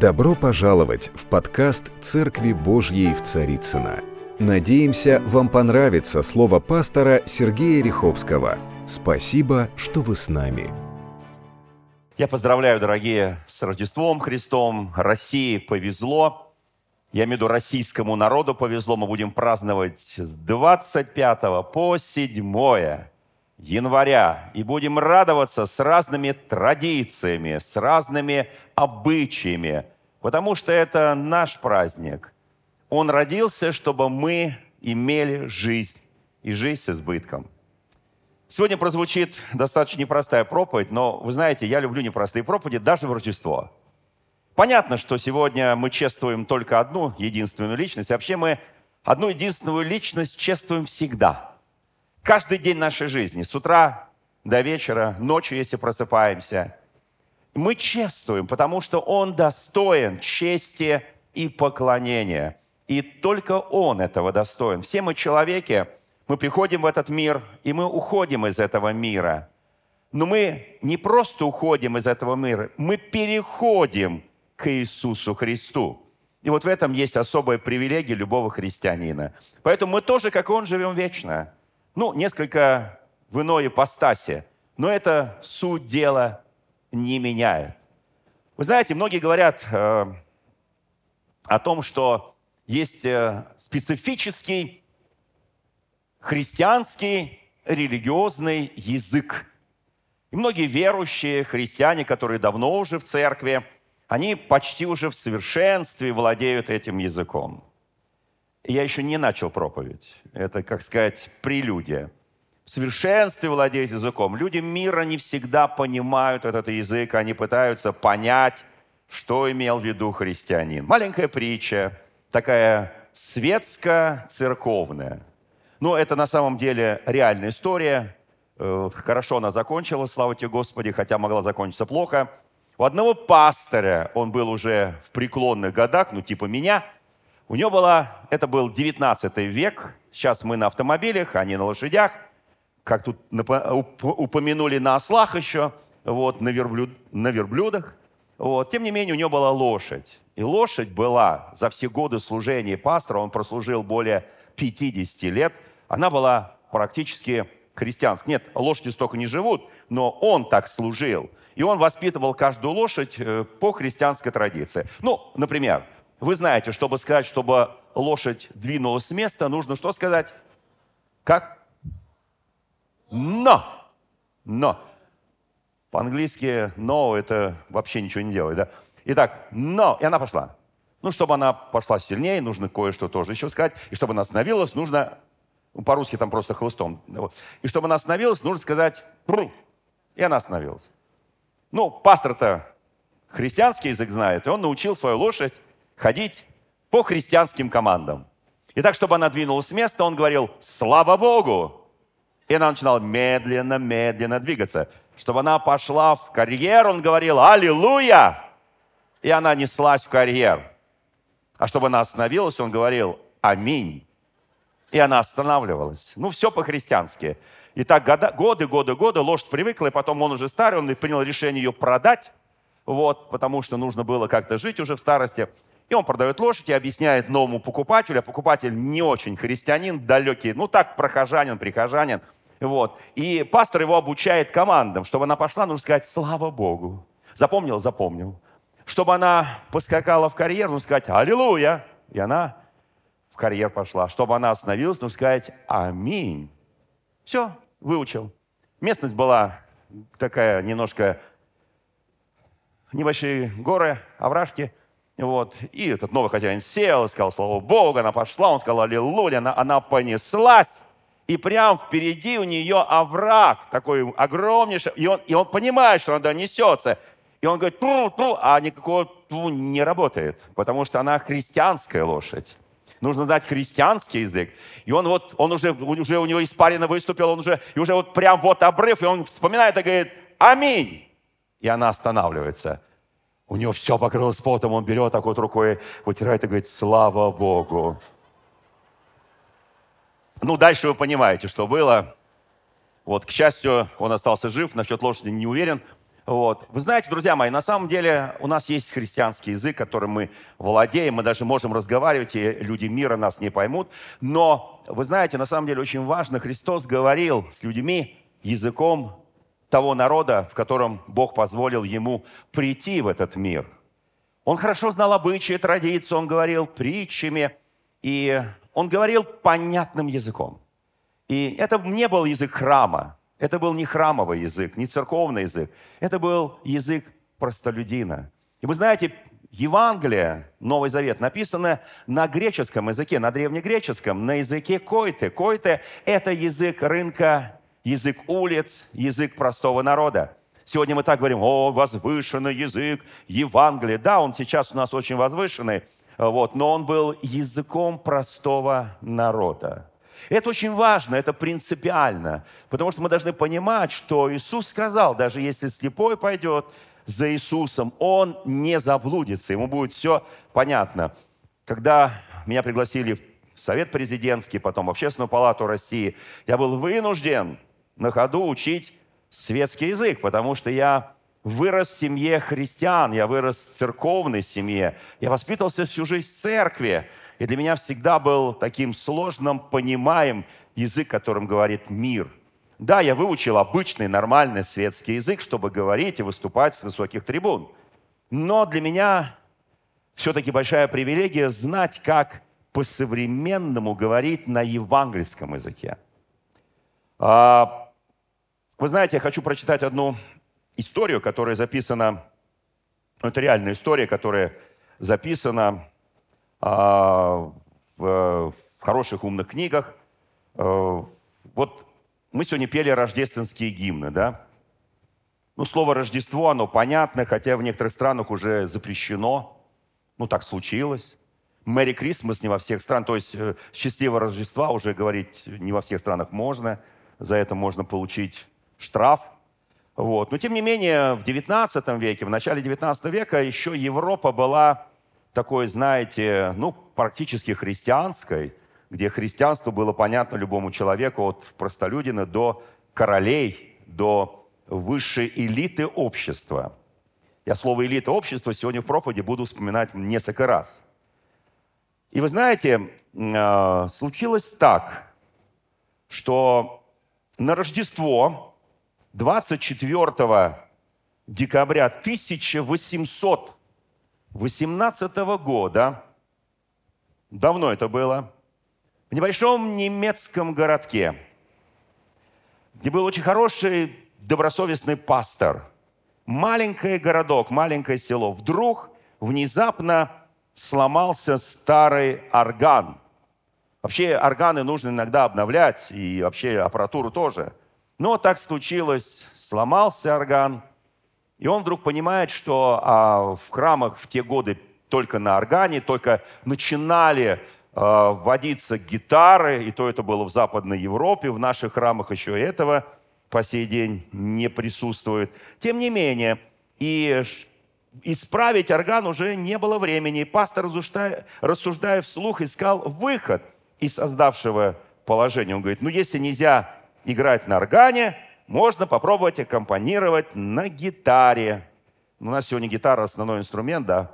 Добро пожаловать в подкаст «Церкви Божьей в Царицына. Надеемся, вам понравится слово пастора Сергея Риховского. Спасибо, что вы с нами. Я поздравляю, дорогие, с Рождеством Христом. России повезло. Я имею в виду российскому народу повезло. Мы будем праздновать с 25 по 7 января и будем радоваться с разными традициями, с разными обычаями, потому что это наш праздник. Он родился, чтобы мы имели жизнь и жизнь с избытком. Сегодня прозвучит достаточно непростая проповедь, но вы знаете, я люблю непростые проповеди даже в Рождество. Понятно, что сегодня мы чествуем только одну единственную личность. Вообще мы одну единственную личность чествуем всегда – Каждый день нашей жизни, с утра до вечера, ночью, если просыпаемся, мы чествуем, потому что Он достоин чести и поклонения. И только Он этого достоин. Все мы человеки, мы приходим в этот мир, и мы уходим из этого мира. Но мы не просто уходим из этого мира, мы переходим к Иисусу Христу. И вот в этом есть особая привилегия любого христианина. Поэтому мы тоже, как Он, живем вечно – ну, несколько в иной ипостаси, но это суть дела не меняет. Вы знаете, многие говорят э, о том, что есть э, специфический христианский религиозный язык. И многие верующие христиане, которые давно уже в церкви, они почти уже в совершенстве владеют этим языком. Я еще не начал проповедь. Это, как сказать, прелюдия. В совершенстве владеют языком. Люди мира не всегда понимают этот язык. Они пытаются понять, что имел в виду христианин. Маленькая притча, такая светско-церковная. Но это на самом деле реальная история. Э, хорошо она закончилась, слава тебе Господи, хотя могла закончиться плохо. У одного пастыря, он был уже в преклонных годах, ну типа меня – у него была, это был 19 век, сейчас мы на автомобилях, а не на лошадях, как тут упомянули на ослах еще, вот, на, верблюд, на верблюдах. Вот. Тем не менее, у него была лошадь. И лошадь была за все годы служения пастора, он прослужил более 50 лет, она была практически христианской. Нет, лошади столько не живут, но он так служил. И он воспитывал каждую лошадь э, по христианской традиции. Ну, например, вы знаете, чтобы сказать, чтобы лошадь двинулась с места, нужно что сказать? Как? Но! Но! По-английски «но» это вообще ничего не делает, да? Итак, «но», и она пошла. Ну, чтобы она пошла сильнее, нужно кое-что тоже еще сказать. И чтобы она остановилась, нужно, ну, по-русски там просто хлыстом. И чтобы она остановилась, нужно сказать «пру». И она остановилась. Ну, пастор-то христианский язык знает, и он научил свою лошадь ходить по христианским командам. И так, чтобы она двинулась с места, он говорил «Слава Богу!» И она начинала медленно, медленно двигаться. Чтобы она пошла в карьер, он говорил «Аллилуйя!» И она неслась в карьер. А чтобы она остановилась, он говорил «Аминь!» И она останавливалась. Ну, все по-христиански. И так года, годы, годы, годы лошадь привыкла, и потом он уже старый, он принял решение ее продать, вот, потому что нужно было как-то жить уже в старости. И он продает лошадь и объясняет новому покупателю, а покупатель не очень христианин, далекий, ну так, прохожанин, прихожанин. Вот. И пастор его обучает командам. Чтобы она пошла, нужно сказать «Слава Богу». Запомнил? Запомнил. Чтобы она поскакала в карьер, нужно сказать «Аллилуйя». И она в карьер пошла. Чтобы она остановилась, нужно сказать «Аминь». Все, выучил. Местность была такая немножко небольшие горы, овражки – вот. И этот новый хозяин сел, сказал слава Богу, она пошла, он сказал аллилуйя, она, она понеслась. И прям впереди у нее овраг такой огромнейший. И он, и он понимает, что она несется. И он говорит, тру, тру, а никакого тру не работает, потому что она христианская лошадь. Нужно знать христианский язык. И он вот, он уже, уже у него испарина выступил, он уже, и уже вот прям вот обрыв, и он вспоминает и говорит, аминь. И она останавливается. У него все покрылось потом, он берет так вот рукой, вытирает и говорит, слава Богу. Ну, дальше вы понимаете, что было. Вот, к счастью, он остался жив, насчет лошади не уверен. Вот. Вы знаете, друзья мои, на самом деле у нас есть христианский язык, которым мы владеем, мы даже можем разговаривать, и люди мира нас не поймут. Но, вы знаете, на самом деле очень важно, Христос говорил с людьми языком того народа, в котором Бог позволил ему прийти в этот мир. Он хорошо знал обычаи, традиции, он говорил притчами, и он говорил понятным языком. И это не был язык храма, это был не храмовый язык, не церковный язык. Это был язык простолюдина. И вы знаете, Евангелие, Новый Завет, написано на греческом языке, на древнегреческом, на языке койты. Койты – это язык рынка, язык улиц, язык простого народа. Сегодня мы так говорим, о, возвышенный язык Евангелия. Да, он сейчас у нас очень возвышенный, вот, но он был языком простого народа. Это очень важно, это принципиально, потому что мы должны понимать, что Иисус сказал, даже если слепой пойдет за Иисусом, он не заблудится, ему будет все понятно. Когда меня пригласили в Совет президентский, потом в Общественную палату России, я был вынужден на ходу учить светский язык, потому что я вырос в семье христиан, я вырос в церковной семье, я воспитывался всю жизнь в церкви, и для меня всегда был таким сложным, понимаем язык, которым говорит мир. Да, я выучил обычный, нормальный светский язык, чтобы говорить и выступать с высоких трибун. Но для меня все-таки большая привилегия знать, как по-современному говорить на евангельском языке. А, вы знаете, я хочу прочитать одну историю, которая записана, это реальная история, которая записана а, в хороших умных книгах. А, вот мы сегодня пели рождественские гимны, да? Ну, слово «Рождество», оно понятно, хотя в некоторых странах уже запрещено. Ну, так случилось. «Мэри Крисмас» не во всех странах, то есть э, «Счастливого Рождества» уже говорить не во всех странах можно. За это можно получить штраф. Вот. Но, тем не менее, в XIX веке, в начале XIX века еще Европа была такой, знаете, ну, практически христианской, где христианство было понятно любому человеку от простолюдина до королей, до высшей элиты общества. Я слово «элита общества» сегодня в проповеди буду вспоминать несколько раз. И вы знаете, а, случилось так, что на Рождество 24 декабря 1800 18 года, давно это было, в небольшом немецком городке, где был очень хороший, добросовестный пастор. Маленький городок, маленькое село. Вдруг внезапно сломался старый орган. Вообще органы нужно иногда обновлять, и вообще аппаратуру тоже. Но так случилось, сломался орган – и он вдруг понимает, что а, в храмах в те годы только на органе, только начинали а, вводиться гитары, и то это было в Западной Европе, в наших храмах еще этого по сей день не присутствует. Тем не менее, и исправить орган уже не было времени. И пастор, рассуждая вслух, искал выход из создавшего положения. Он говорит, ну если нельзя играть на органе, можно попробовать аккомпанировать на гитаре. У нас сегодня гитара основной инструмент, да.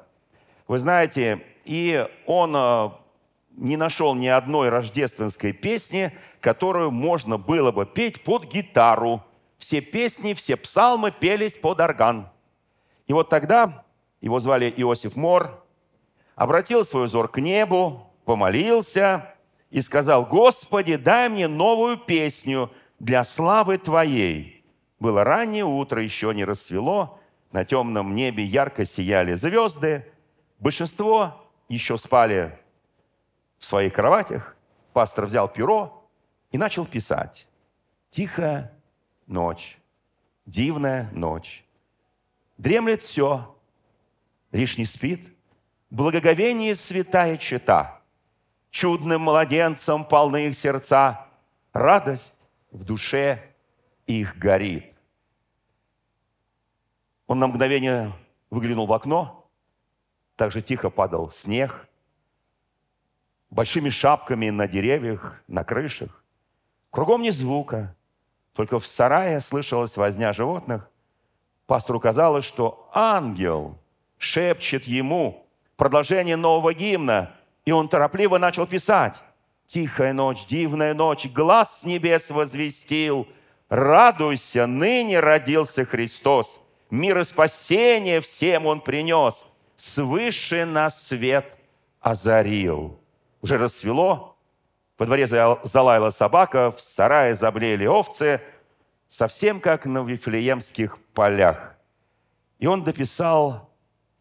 Вы знаете, и он э, не нашел ни одной рождественской песни, которую можно было бы петь под гитару. Все песни, все псалмы пелись под орган. И вот тогда его звали Иосиф Мор, обратил свой взор к небу, помолился и сказал, «Господи, дай мне новую песню, для славы Твоей. Было раннее утро, еще не расцвело, на темном небе ярко сияли звезды. Большинство еще спали в своих кроватях. Пастор взял перо и начал писать. Тихая ночь, дивная ночь. Дремлет все, лишь не спит. Благоговение святая чита. Чудным младенцам полны их сердца. Радость в душе их горит. Он на мгновение выглянул в окно, так же тихо падал снег, большими шапками на деревьях, на крышах. Кругом ни звука, только в сарае слышалась возня животных. пастору казалось, что ангел шепчет ему продолжение нового гимна, и он торопливо начал писать. «Тихая ночь, дивная ночь, глаз с небес возвестил, радуйся, ныне родился Христос, мир и спасение всем Он принес, свыше на свет озарил». Уже расцвело, во дворе залаяла собака, в сарае заблеяли овцы, совсем как на Вифлеемских полях. И он дописал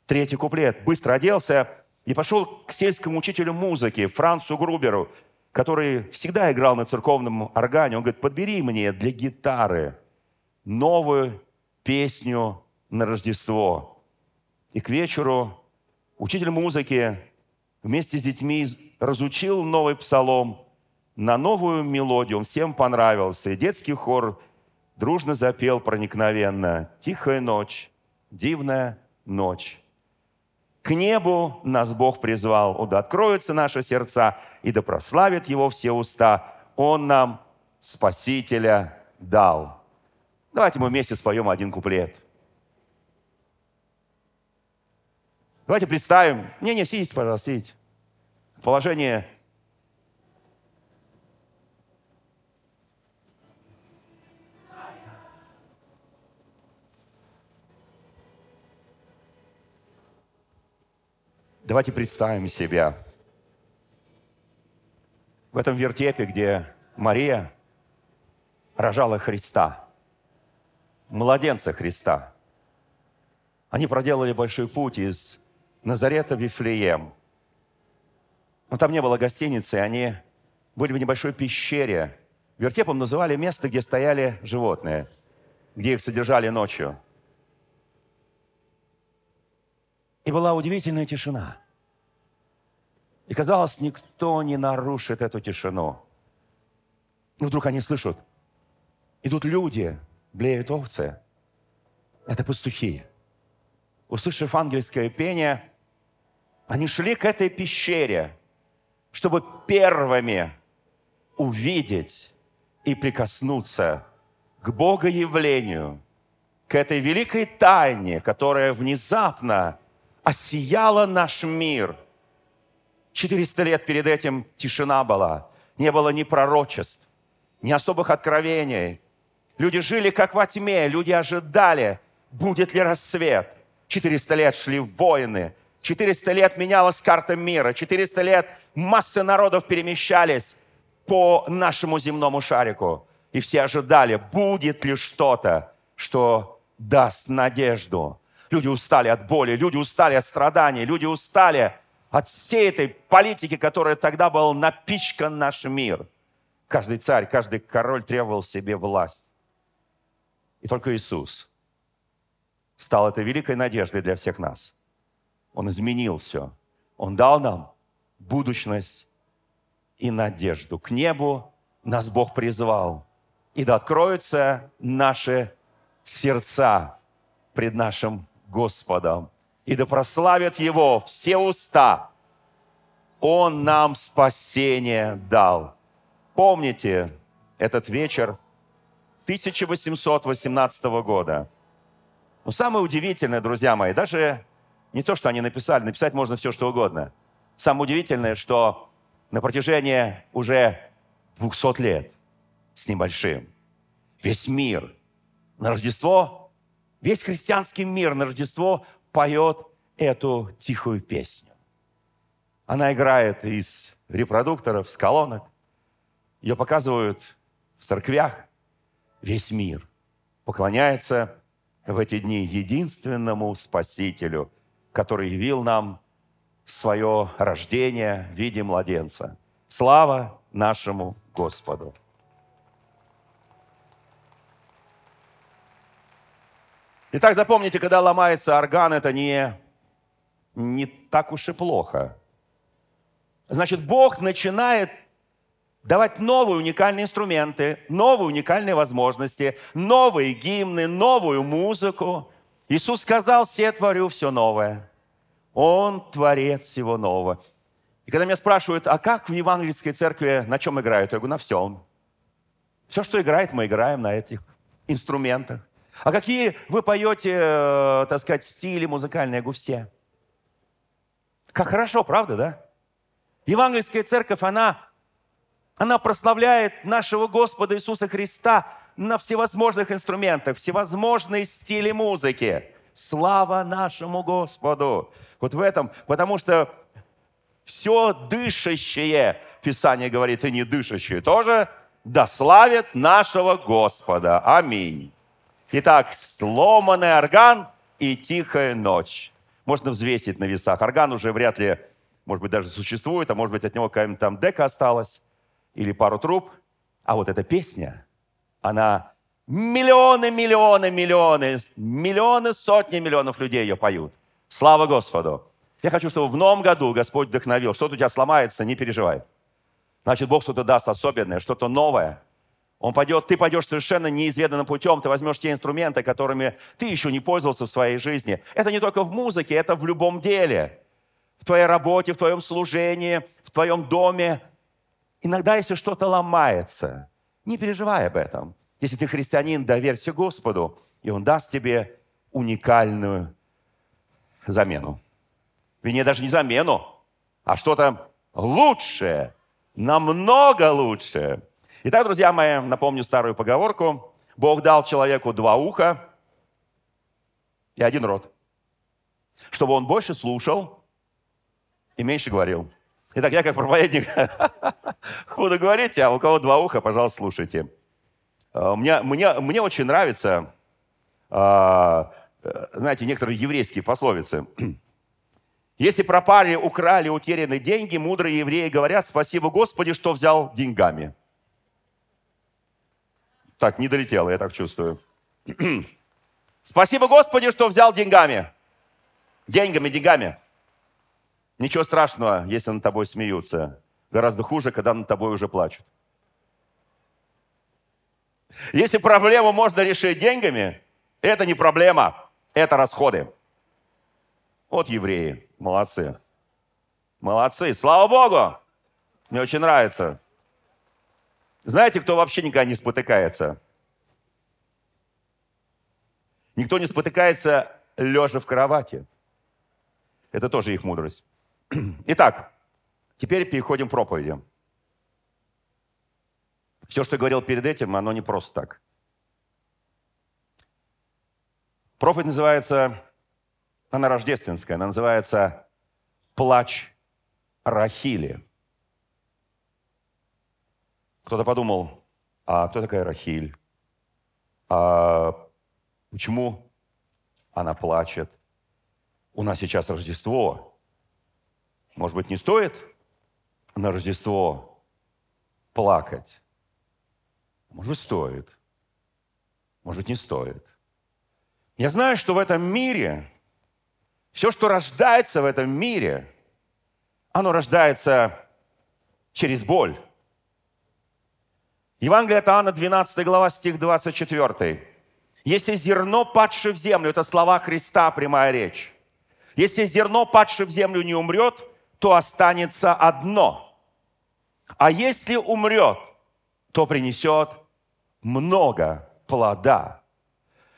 третий куплет. Быстро оделся и пошел к сельскому учителю музыки Францу Груберу, который всегда играл на церковном органе. Он говорит, подбери мне для гитары новую песню на Рождество. И к вечеру учитель музыки вместе с детьми разучил новый псалом на новую мелодию. Он всем понравился. И детский хор дружно запел проникновенно «Тихая ночь, дивная ночь». К небу нас Бог призвал, о, да откроются наши сердца, и да прославят Его все уста. Он нам Спасителя дал. Давайте мы вместе споем один куплет. Давайте представим. Не-не, сидите, пожалуйста, сидите. Положение Давайте представим себя в этом вертепе, где Мария рожала Христа, младенца Христа. Они проделали большой путь из Назарета в Вифлеем. Но там не было гостиницы, они были в небольшой пещере. Вертепом называли место, где стояли животные, где их содержали ночью. И была удивительная тишина. И казалось, никто не нарушит эту тишину. И вдруг они слышат, идут люди, блеют овцы. Это пастухи. Услышав ангельское пение, они шли к этой пещере, чтобы первыми увидеть и прикоснуться к Богоявлению, к этой великой тайне, которая внезапно осияла наш мир. 400 лет перед этим тишина была. Не было ни пророчеств, ни особых откровений. Люди жили как во тьме, люди ожидали, будет ли рассвет. 400 лет шли войны, 400 лет менялась карта мира, 400 лет массы народов перемещались по нашему земному шарику. И все ожидали, будет ли что-то, что даст надежду. Люди устали от боли, люди устали от страданий, люди устали от всей этой политики, которая тогда был напичкан наш мир. Каждый царь, каждый король требовал себе власть. И только Иисус стал этой великой надеждой для всех нас. Он изменил все. Он дал нам будущность и надежду. К небу нас Бог призвал. И да откроются наши сердца пред нашим Господом, и да прославят Его все уста. Он нам спасение дал. Помните этот вечер 1818 года. Но самое удивительное, друзья мои, даже не то, что они написали, написать можно все, что угодно. Самое удивительное, что на протяжении уже 200 лет с небольшим весь мир на Рождество Весь христианский мир на Рождество поет эту тихую песню. Она играет из репродукторов, с колонок. Ее показывают в церквях. Весь мир поклоняется в эти дни единственному Спасителю, который явил нам свое рождение в виде младенца. Слава нашему Господу! Итак, запомните, когда ломается орган, это не, не так уж и плохо. Значит, Бог начинает давать новые уникальные инструменты, новые уникальные возможности, новые гимны, новую музыку. Иисус сказал, все творю все новое. Он творец всего нового. И когда меня спрашивают, а как в евангельской церкви, на чем играют? Я говорю, на всем. Все, что играет, мы играем на этих инструментах. А какие вы поете, э, так сказать, стили музыкальные гусе? Как хорошо, правда, да? Евангельская церковь, она, она прославляет нашего Господа Иисуса Христа на всевозможных инструментах, всевозможные стили музыки. Слава нашему Господу! Вот в этом, потому что все дышащее, Писание говорит, и не дышащее тоже, да нашего Господа. Аминь. Итак, сломанный орган и тихая ночь. Можно взвесить на весах. Орган уже вряд ли, может быть, даже существует, а может быть, от него какая-нибудь там дека осталась или пару труб. А вот эта песня, она миллионы, миллионы, миллионы, миллионы, сотни миллионов людей ее поют. Слава Господу! Я хочу, чтобы в новом году Господь вдохновил. Что-то у тебя сломается, не переживай. Значит, Бог что-то даст особенное, что-то новое – он пойдет, ты пойдешь совершенно неизведанным путем, ты возьмешь те инструменты, которыми ты еще не пользовался в своей жизни. Это не только в музыке, это в любом деле. В твоей работе, в твоем служении, в твоем доме. Иногда, если что-то ломается, не переживай об этом. Если ты христианин, доверься Господу, и Он даст тебе уникальную замену. Вернее, даже не замену, а что-то лучшее, намного лучшее – Итак, друзья мои, напомню старую поговорку. Бог дал человеку два уха и один рот, чтобы он больше слушал и меньше говорил. Итак, я как проповедник буду говорить, а у кого два уха, пожалуйста, слушайте. А, мне, мне, мне очень нравится, а, знаете, некоторые еврейские пословицы. Если пропали, украли, утеряны деньги, мудрые евреи говорят, спасибо Господи, что взял деньгами. Так, не долетело, я так чувствую. Спасибо Господи, что взял деньгами. Деньгами, деньгами. Ничего страшного, если над тобой смеются. Гораздо хуже, когда над тобой уже плачут. Если проблему можно решить деньгами, это не проблема, это расходы. Вот евреи, молодцы. Молодцы, слава Богу! Мне очень нравится. Знаете, кто вообще никогда не спотыкается? Никто не спотыкается лежа в кровати. Это тоже их мудрость. Итак, теперь переходим к проповеди. Все, что я говорил перед этим, оно не просто так. Проповедь называется, она рождественская, она называется «Плач Рахили». Кто-то подумал, а кто такая Рахиль? А почему она плачет? У нас сейчас Рождество. Может быть, не стоит на Рождество плакать? Может быть, стоит. Может быть, не стоит. Я знаю, что в этом мире, все, что рождается в этом мире, оно рождается через боль. Евангелие от Иоанна, 12 глава, стих 24. «Если зерно, падшее в землю» – это слова Христа, прямая речь. «Если зерно, падшее в землю, не умрет, то останется одно. А если умрет, то принесет много плода».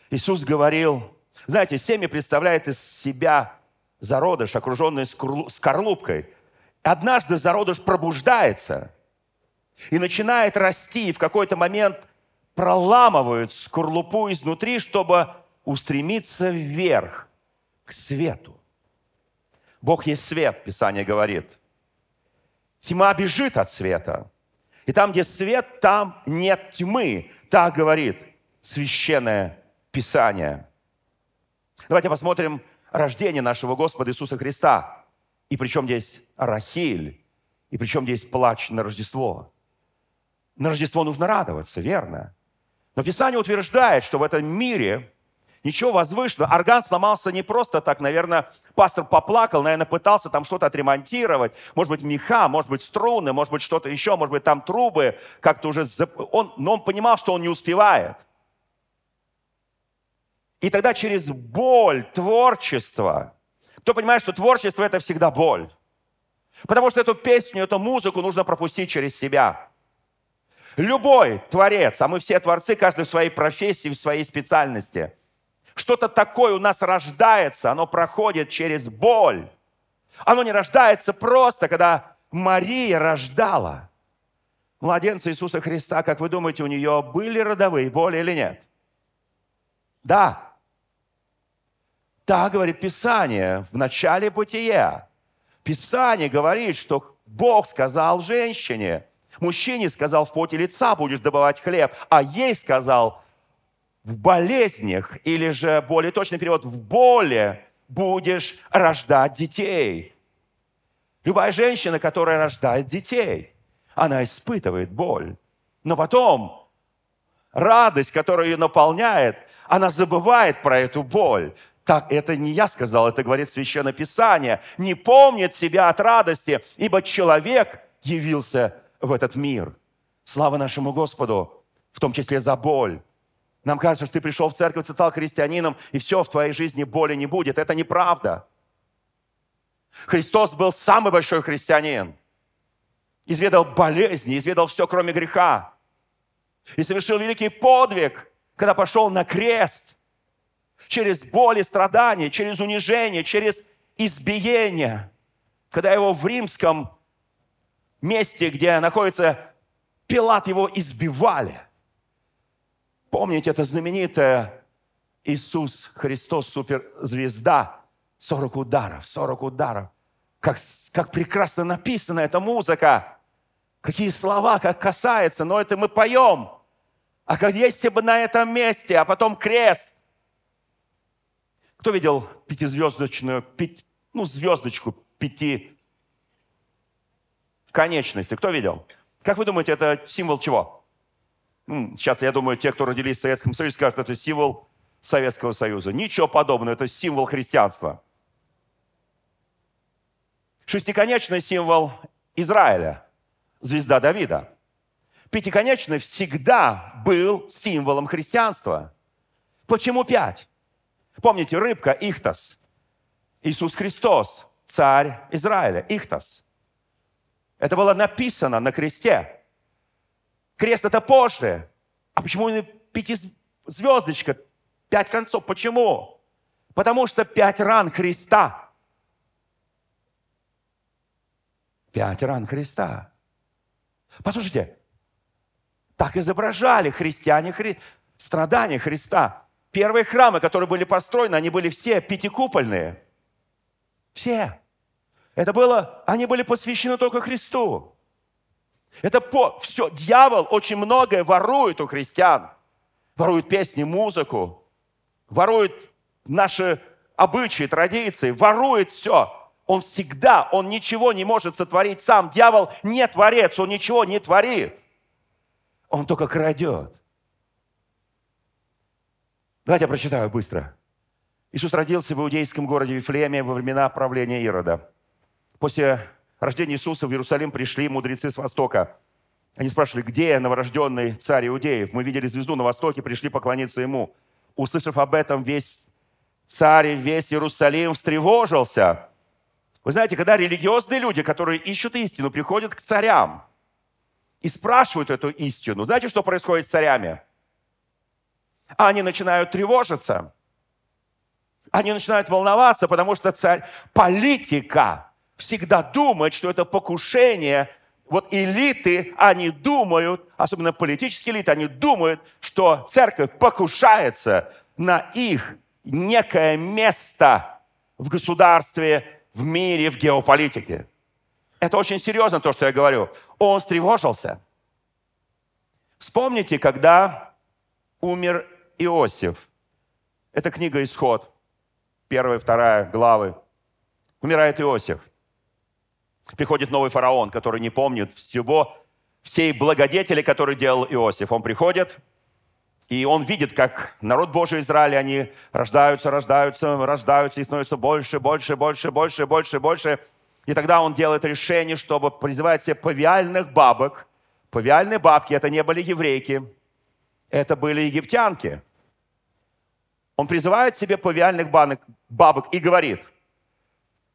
Иисус говорил, знаете, семя представляет из себя зародыш, окруженный скорлупкой. Однажды зародыш пробуждается – и начинает расти, и в какой-то момент проламывают скорлупу изнутри, чтобы устремиться вверх, к свету. Бог есть свет, Писание говорит. Тьма бежит от света. И там, где свет, там нет тьмы. Так говорит священное Писание. Давайте посмотрим рождение нашего Господа Иисуса Христа. И причем здесь Рахиль, и причем здесь плач на Рождество. На Рождество нужно радоваться, верно? Но Писание утверждает, что в этом мире ничего возвышенного. Орган сломался не просто так, наверное, пастор поплакал, наверное, пытался там что-то отремонтировать. Может быть, меха, может быть, струны, может быть, что-то еще, может быть, там трубы как-то уже... Он, но он понимал, что он не успевает. И тогда через боль, творчество, кто понимает, что творчество – это всегда боль. Потому что эту песню, эту музыку нужно пропустить через себя. Любой творец, а мы все творцы, каждый в своей профессии, в своей специальности. Что-то такое у нас рождается, оно проходит через боль. Оно не рождается просто, когда Мария рождала младенца Иисуса Христа. Как вы думаете, у нее были родовые боли или нет? Да. Да, говорит Писание в начале бытия. Писание говорит, что Бог сказал женщине – Мужчине сказал, в поте лица будешь добывать хлеб, а ей сказал, в болезнях, или же более точный перевод, в боли будешь рождать детей. Любая женщина, которая рождает детей, она испытывает боль. Но потом радость, которая ее наполняет, она забывает про эту боль. Так, это не я сказал, это говорит Священное Писание. Не помнит себя от радости, ибо человек явился в этот мир. Слава нашему Господу, в том числе за боль. Нам кажется, что ты пришел в церковь, ты стал христианином, и все, в твоей жизни боли не будет. Это неправда. Христос был самый большой христианин. Изведал болезни, изведал все, кроме греха. И совершил великий подвиг, когда пошел на крест. Через боль и страдания, через унижение, через избиение. Когда его в римском месте, где находится Пилат, его избивали. Помните, это знаменитое Иисус Христос, суперзвезда, 40 ударов, 40 ударов. Как, как прекрасно написана эта музыка. Какие слова, как касается, но это мы поем. А как если бы на этом месте, а потом крест. Кто видел пятизвездочную, пять, ну, звездочку пяти конечности. Кто видел? Как вы думаете, это символ чего? Сейчас, я думаю, те, кто родились в Советском Союзе, скажут, что это символ Советского Союза. Ничего подобного, это символ христианства. Шестиконечный символ Израиля, звезда Давида. Пятиконечный всегда был символом христианства. Почему пять? Помните, рыбка Ихтас. Иисус Христос, царь Израиля, Ихтас. Это было написано на кресте. Крест это позже. А почему пятизвездочка, пять концов? Почему? Потому что пять ран Христа. Пять ран Христа. Послушайте, так изображали христиане хри... страдания Христа. Первые храмы, которые были построены, они были все пятикупольные. Все. Это было, они были посвящены только Христу. Это по, все, дьявол очень многое ворует у христиан. Ворует песни, музыку, ворует наши обычаи, традиции, ворует все. Он всегда, он ничего не может сотворить сам. Дьявол не творец, он ничего не творит. Он только крадет. Давайте я прочитаю быстро. Иисус родился в иудейском городе Вифлееме во времена правления Ирода. После рождения Иисуса в Иерусалим пришли мудрецы с Востока. Они спрашивали, где новорожденный царь Иудеев? Мы видели звезду на востоке, пришли поклониться ему. Услышав об этом, весь царь, весь Иерусалим встревожился. Вы знаете, когда религиозные люди, которые ищут истину, приходят к царям и спрашивают эту истину, знаете, что происходит с царями? Они начинают тревожиться. Они начинают волноваться, потому что царь, политика – всегда думает, что это покушение. Вот элиты, они думают, особенно политические элиты, они думают, что церковь покушается на их некое место в государстве, в мире, в геополитике. Это очень серьезно то, что я говорю. Он встревожился. Вспомните, когда умер Иосиф. Это книга «Исход», первая, вторая главы. Умирает Иосиф. Приходит новый фараон, который не помнит всего, всей благодетели, который делал Иосиф. Он приходит, и он видит, как народ Божий Израиля, они рождаются, рождаются, рождаются и становятся больше, больше, больше, больше, больше, больше. И тогда он делает решение, чтобы призывать себе павиальных бабок. Павиальные бабки – это не были еврейки, это были египтянки. Он призывает себе павиальных бабок и говорит,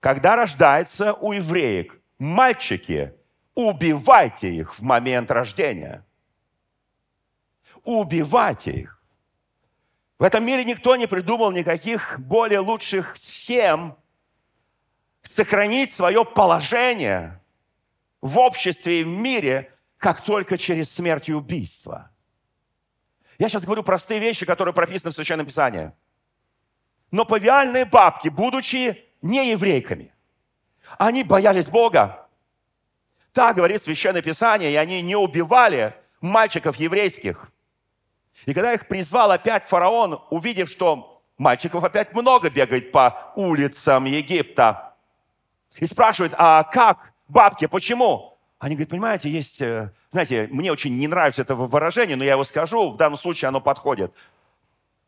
когда рождается у евреек мальчики, убивайте их в момент рождения. убивайте их. В этом мире никто не придумал никаких более лучших схем сохранить свое положение в обществе и в мире, как только через смерть и убийство. Я сейчас говорю простые вещи, которые прописаны в Священном Писании. Но повиальные бабки, будучи не еврейками, они боялись Бога. Так говорит Священное Писание, и они не убивали мальчиков еврейских. И когда их призвал опять фараон, увидев, что мальчиков опять много бегает по улицам Египта, и спрашивает, а как, бабки, почему? Они говорят, понимаете, есть, э, знаете, мне очень не нравится это выражение, но я его скажу, в данном случае оно подходит.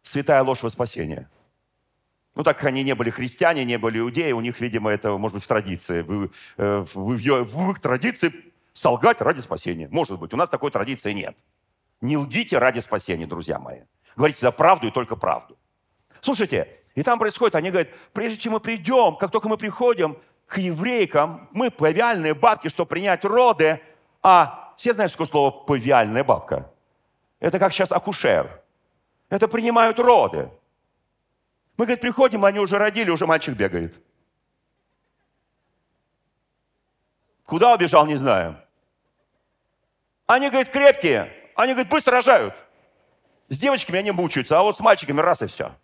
Святая ложь во спасение. Ну, так как они не были христиане, не были иудеи, у них, видимо, это, может быть, в традиции. В, э, в, в, их традиции солгать ради спасения. Может быть, у нас такой традиции нет. Не лгите ради спасения, друзья мои. Говорите за правду и только правду. Слушайте, и там происходит, они говорят, прежде чем мы придем, как только мы приходим к еврейкам, мы павиальные бабки, чтобы принять роды, а все знают, что слово павиальная бабка? Это как сейчас акушер. Это принимают роды. Мы, говорит, приходим, они уже родили, уже мальчик бегает. Куда убежал, не знаю. Они, говорит, крепкие. Они, говорит, быстро рожают. С девочками они мучаются, а вот с мальчиками раз и все.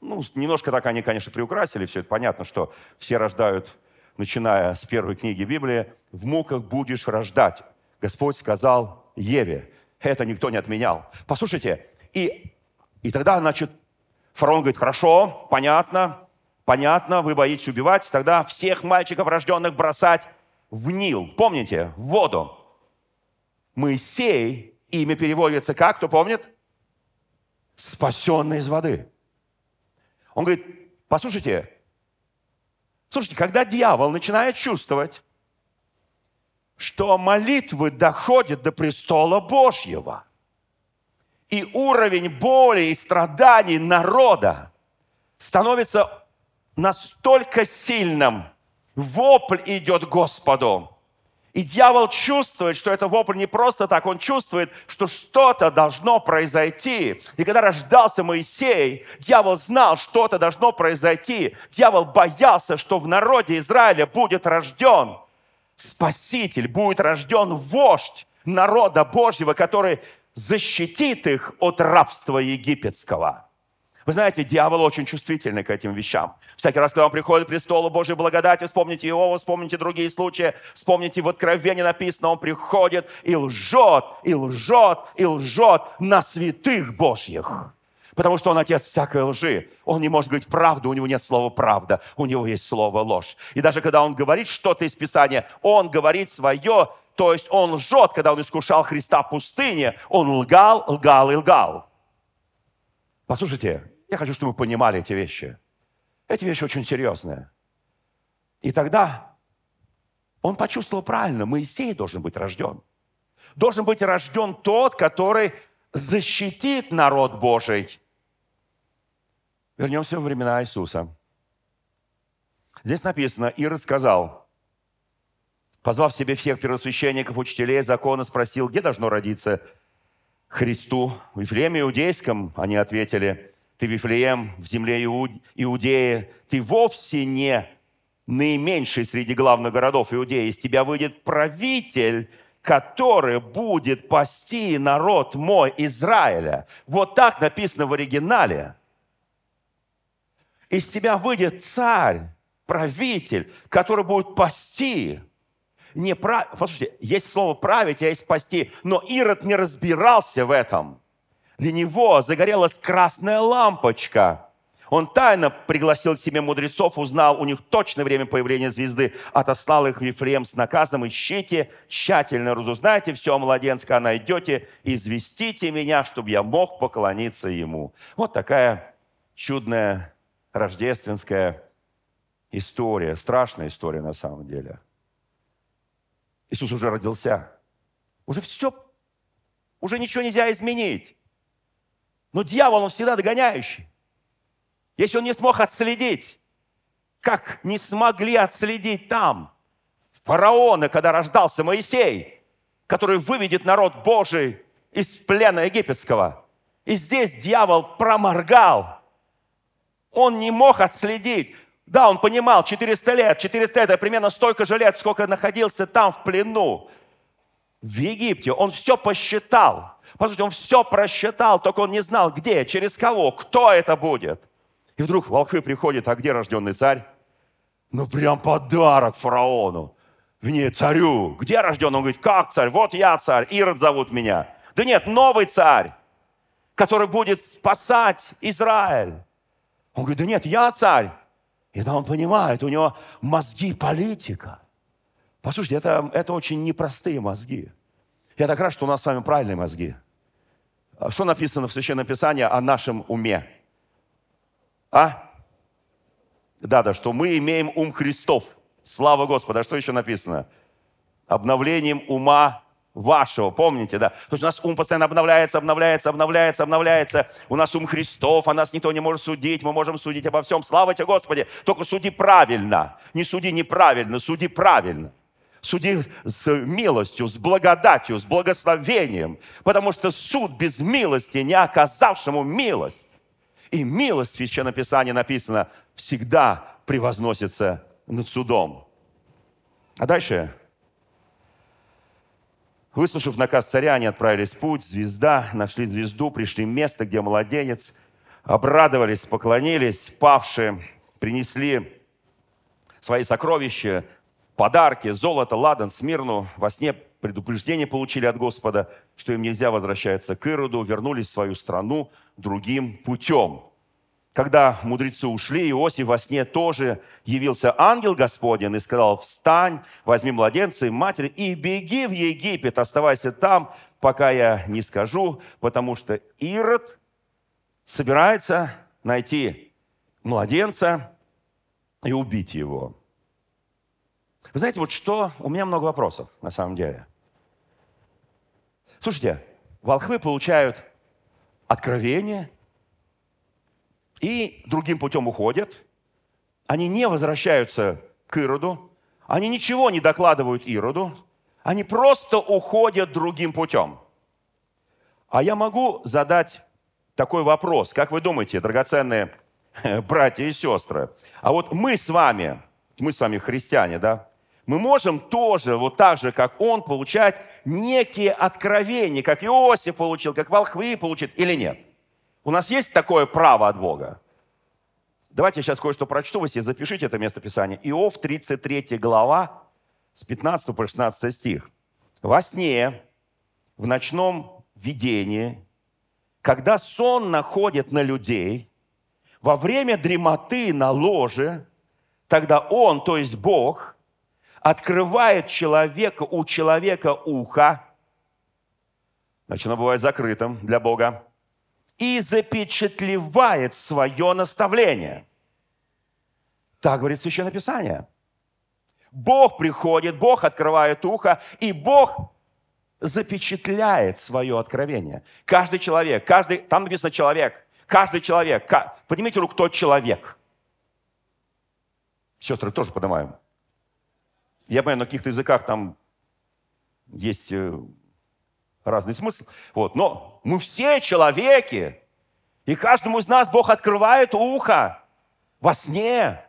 Ну, немножко так они, конечно, приукрасили все это. Понятно, что все рождают, начиная с первой книги Библии, «В муках будешь рождать». Господь сказал Еве. Это никто не отменял. Послушайте, и, и тогда, значит, фараон говорит, хорошо, понятно, понятно, вы боитесь убивать, тогда всех мальчиков, рожденных, бросать в Нил. Помните? В воду. Моисей, имя переводится как, кто помнит? Спасенный из воды. Он говорит, послушайте, слушайте, когда дьявол начинает чувствовать, что молитвы доходят до престола Божьего, и уровень боли и страданий народа становится настолько сильным, вопль идет Господу, и дьявол чувствует, что это вопль не просто так, он чувствует, что что-то должно произойти. И когда рождался Моисей, дьявол знал, что-то должно произойти. Дьявол боялся, что в народе Израиля будет рожден Спаситель, будет рожден вождь народа Божьего, который защитит их от рабства египетского. Вы знаете, дьявол очень чувствительный к этим вещам. Всякий раз, когда он приходит к престолу Божьей благодати, вспомните Иова, вспомните другие случаи, вспомните в Откровении написано, он приходит и лжет, и лжет, и лжет на святых Божьих. Потому что он отец всякой лжи. Он не может говорить правду, у него нет слова правда, у него есть слово ложь. И даже когда он говорит что-то из Писания, он говорит свое, то есть он лжет, когда он искушал Христа в пустыне, он лгал, лгал и лгал. Послушайте, я хочу, чтобы вы понимали эти вещи. Эти вещи очень серьезные. И тогда он почувствовал правильно, Моисей должен быть рожден. Должен быть рожден тот, который защитит народ Божий. Вернемся во времена Иисуса. Здесь написано, Ирод сказал, позвав себе всех первосвященников, учителей закона, спросил, где должно родиться Христу? В Вифлееме Иудейском, они ответили, ты Вифлеем в земле Иудеи, ты вовсе не наименьший среди главных городов Иудеи. Из тебя выйдет правитель, который будет пасти народ мой Израиля. Вот так написано в оригинале. Из тебя выйдет царь, правитель, который будет пасти. Не прав... Послушайте, есть слово править, а есть пасти, но Ирод не разбирался в этом – для него загорелась красная лампочка. Он тайно пригласил к себе мудрецов, узнал у них точное время появления звезды, отослал их в Ефрем с наказом, ищите, тщательно разузнайте все а найдете, известите меня, чтобы я мог поклониться ему. Вот такая чудная рождественская история, страшная история на самом деле. Иисус уже родился. Уже все, уже ничего нельзя изменить. Но дьявол, он всегда догоняющий. Если он не смог отследить, как не смогли отследить там, фараона, когда рождался Моисей, который выведет народ Божий из плена египетского. И здесь дьявол проморгал. Он не мог отследить. Да, он понимал, 400 лет, 400 лет, это примерно столько же лет, сколько находился там в плену, в Египте. Он все посчитал. Послушайте, он все просчитал, только он не знал, где, через кого, кто это будет. И вдруг волхвы приходят, а где рожденный царь? Ну, прям подарок фараону. Не, царю. Где рожден? Он говорит, как царь? Вот я царь, Ирод зовут меня. Да нет, новый царь, который будет спасать Израиль. Он говорит, да нет, я царь. И да, он понимает, у него мозги политика. Послушайте, это, это очень непростые мозги. Я так рад, что у нас с вами правильные мозги. А что написано в Священном Писании о нашем уме? А? Да-да, что мы имеем ум Христов. Слава Господу. А что еще написано? Обновлением ума вашего. Помните, да? То есть у нас ум постоянно обновляется, обновляется, обновляется, обновляется. У нас ум Христов, а нас никто не может судить. Мы можем судить обо всем. Слава тебе, Господи. Только суди правильно. Не суди неправильно, суди правильно. Суди с милостью, с благодатью, с благословением. Потому что суд без милости, не оказавшему милость. И милость в Священном Писании написано всегда превозносится над судом. А дальше Выслушав наказ царя, они отправились в путь. Звезда, нашли звезду, пришли в место, где младенец. Обрадовались, поклонились, павшие, принесли свои сокровища, подарки, золото, ладан, смирну. Во сне предупреждение получили от Господа, что им нельзя возвращаться к Ироду, вернулись в свою страну другим путем. Когда мудрецы ушли, Иосиф во сне тоже явился ангел Господень и сказал, встань, возьми младенца и матери и беги в Египет, оставайся там, пока я не скажу, потому что Ирод собирается найти младенца и убить его. Вы знаете, вот что? У меня много вопросов, на самом деле. Слушайте, волхвы получают откровение – и другим путем уходят. Они не возвращаются к Ироду. Они ничего не докладывают Ироду. Они просто уходят другим путем. А я могу задать такой вопрос. Как вы думаете, драгоценные братья и сестры, а вот мы с вами, мы с вами христиане, да, мы можем тоже, вот так же, как он, получать некие откровения, как Иосиф получил, как волхвы получат, или нет? У нас есть такое право от Бога? Давайте я сейчас кое-что прочту, вы себе запишите это место Писания. Иов, 33 глава, с 15 по 16 стих. «Во сне, в ночном видении, когда сон находит на людей, во время дремоты на ложе, тогда он, то есть Бог, открывает человека, у человека ухо, значит, оно бывает закрытым для Бога, и запечатлевает свое наставление. Так говорит Священное Писание. Бог приходит, Бог открывает ухо, и Бог запечатляет свое откровение. Каждый человек, каждый, там написано человек, каждый человек, поднимите руку, кто человек. Сестры тоже поднимаем. Я понимаю, на каких-то языках там есть э, разный смысл. Вот. Но мы все человеки, и каждому из нас Бог открывает ухо во сне.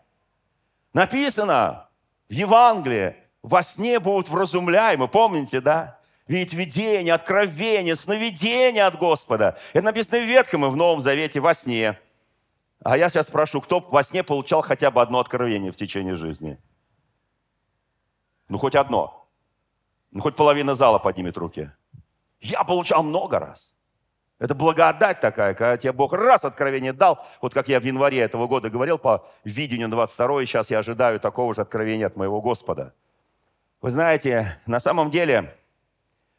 Написано в Евангелии, во сне будут вразумляемы, помните, да? Ведь видение, откровение, сновидение от Господа. Это написано в Ветхом и в Новом Завете во сне. А я сейчас спрошу, кто во сне получал хотя бы одно откровение в течение жизни? Ну, хоть одно. Ну, хоть половина зала поднимет руки. Я получал много раз. Это благодать такая, когда тебе Бог раз откровение дал, вот как я в январе этого года говорил по видению 22 и сейчас я ожидаю такого же откровения от моего Господа. Вы знаете, на самом деле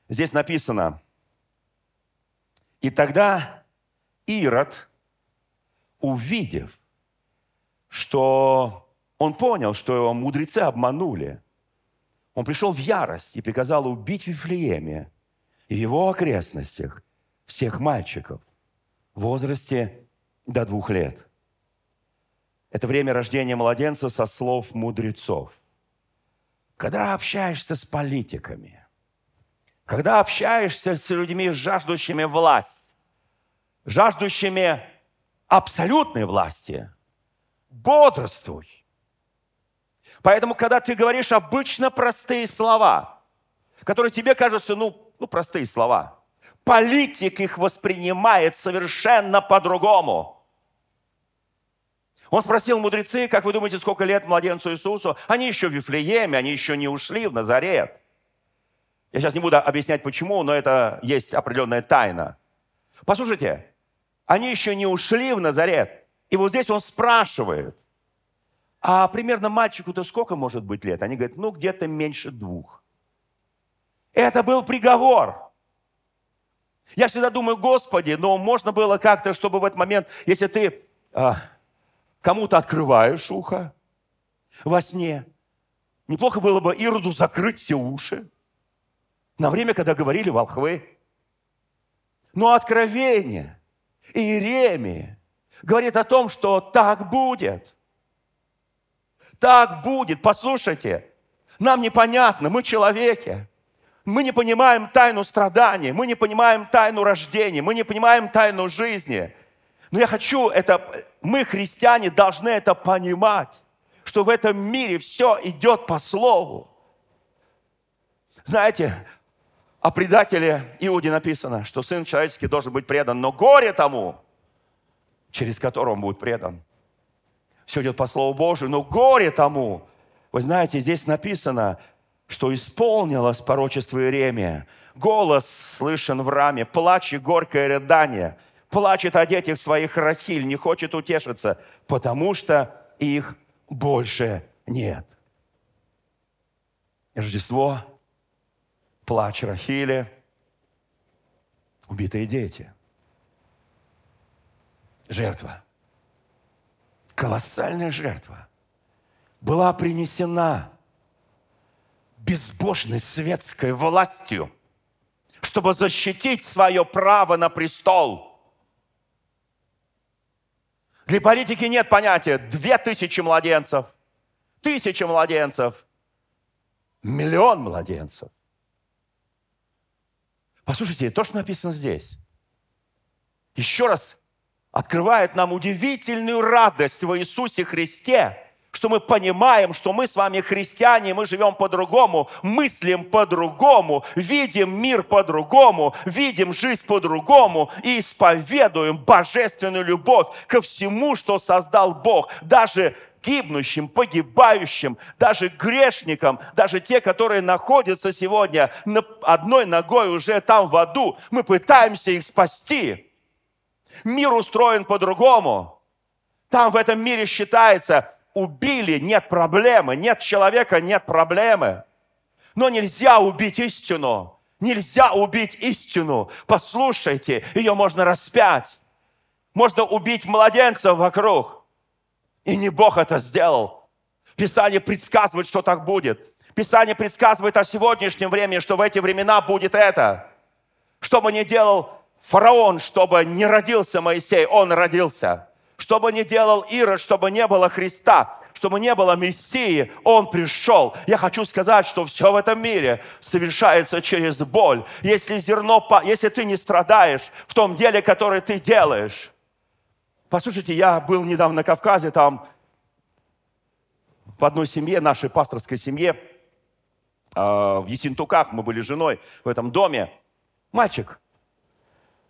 здесь написано, и тогда Ирод, увидев, что он понял, что его мудрецы обманули, он пришел в ярость и приказал убить Вифлееме и его окрестностях всех мальчиков в возрасте до двух лет. Это время рождения младенца со слов мудрецов. Когда общаешься с политиками, Когда общаешься с людьми, жаждущими власть, жаждущими абсолютной власти, бодрствуй. Поэтому, когда ты говоришь обычно простые слова, которые тебе кажутся, ну, ну простые слова, политик их воспринимает совершенно по-другому. Он спросил мудрецы, как вы думаете, сколько лет младенцу Иисусу? Они еще в Вифлееме, они еще не ушли в Назарет. Я сейчас не буду объяснять почему, но это есть определенная тайна. Послушайте, они еще не ушли в Назарет. И вот здесь он спрашивает, а примерно мальчику-то сколько может быть лет? Они говорят, ну где-то меньше двух. Это был приговор. Я всегда думаю, Господи, но можно было как-то, чтобы в этот момент, если ты а, кому-то открываешь ухо во сне, неплохо было бы Ироду закрыть все уши на время, когда говорили волхвы. Но откровение Иеремии говорит о том, что так будет. Так будет. Послушайте, нам непонятно, мы человеки. Мы не понимаем тайну страданий, мы не понимаем тайну рождения, мы не понимаем тайну жизни. Но я хочу это, мы, христиане, должны это понимать, что в этом мире все идет по слову. Знаете, о предателе Иуде написано, что Сын Человеческий должен быть предан, но горе тому, через которого он будет предан. Все идет по Слову Божию, но горе тому. Вы знаете, здесь написано, что исполнилось порочество Иеремия. Голос слышен в раме, плач и горькое рыдание. Плачет о детях своих Рахиль, не хочет утешиться, потому что их больше нет. Рождество плач Рахили, убитые дети. Жертва. Колоссальная жертва была принесена безбожной светской властью, чтобы защитить свое право на престол. Для политики нет понятия две тысячи младенцев, тысяча младенцев, миллион младенцев. Послушайте, то, что написано здесь, еще раз открывает нам удивительную радость в Иисусе Христе, что мы понимаем, что мы с вами христиане, мы живем по-другому, мыслим по-другому, видим мир по-другому, видим жизнь по-другому и исповедуем божественную любовь ко всему, что создал Бог. Даже гибнущим, погибающим, даже грешникам, даже те, которые находятся сегодня одной ногой уже там в аду, мы пытаемся их спасти. Мир устроен по-другому. Там в этом мире считается, убили, нет проблемы, нет человека, нет проблемы. Но нельзя убить истину. Нельзя убить истину. Послушайте, ее можно распять. Можно убить младенцев вокруг. И не Бог это сделал. Писание предсказывает, что так будет. Писание предсказывает о сегодняшнем времени, что в эти времена будет это. Что бы ни делал фараон, чтобы не родился Моисей, он родился. Что бы ни делал Ирод, чтобы не было Христа, чтобы не было Мессии, Он пришел. Я хочу сказать, что все в этом мире совершается через боль. Если зерно, если ты не страдаешь в том деле, которое ты делаешь, Послушайте, я был недавно на Кавказе, там в одной семье, нашей пасторской семье, а, в Есентуках, мы были женой в этом доме. Мальчик,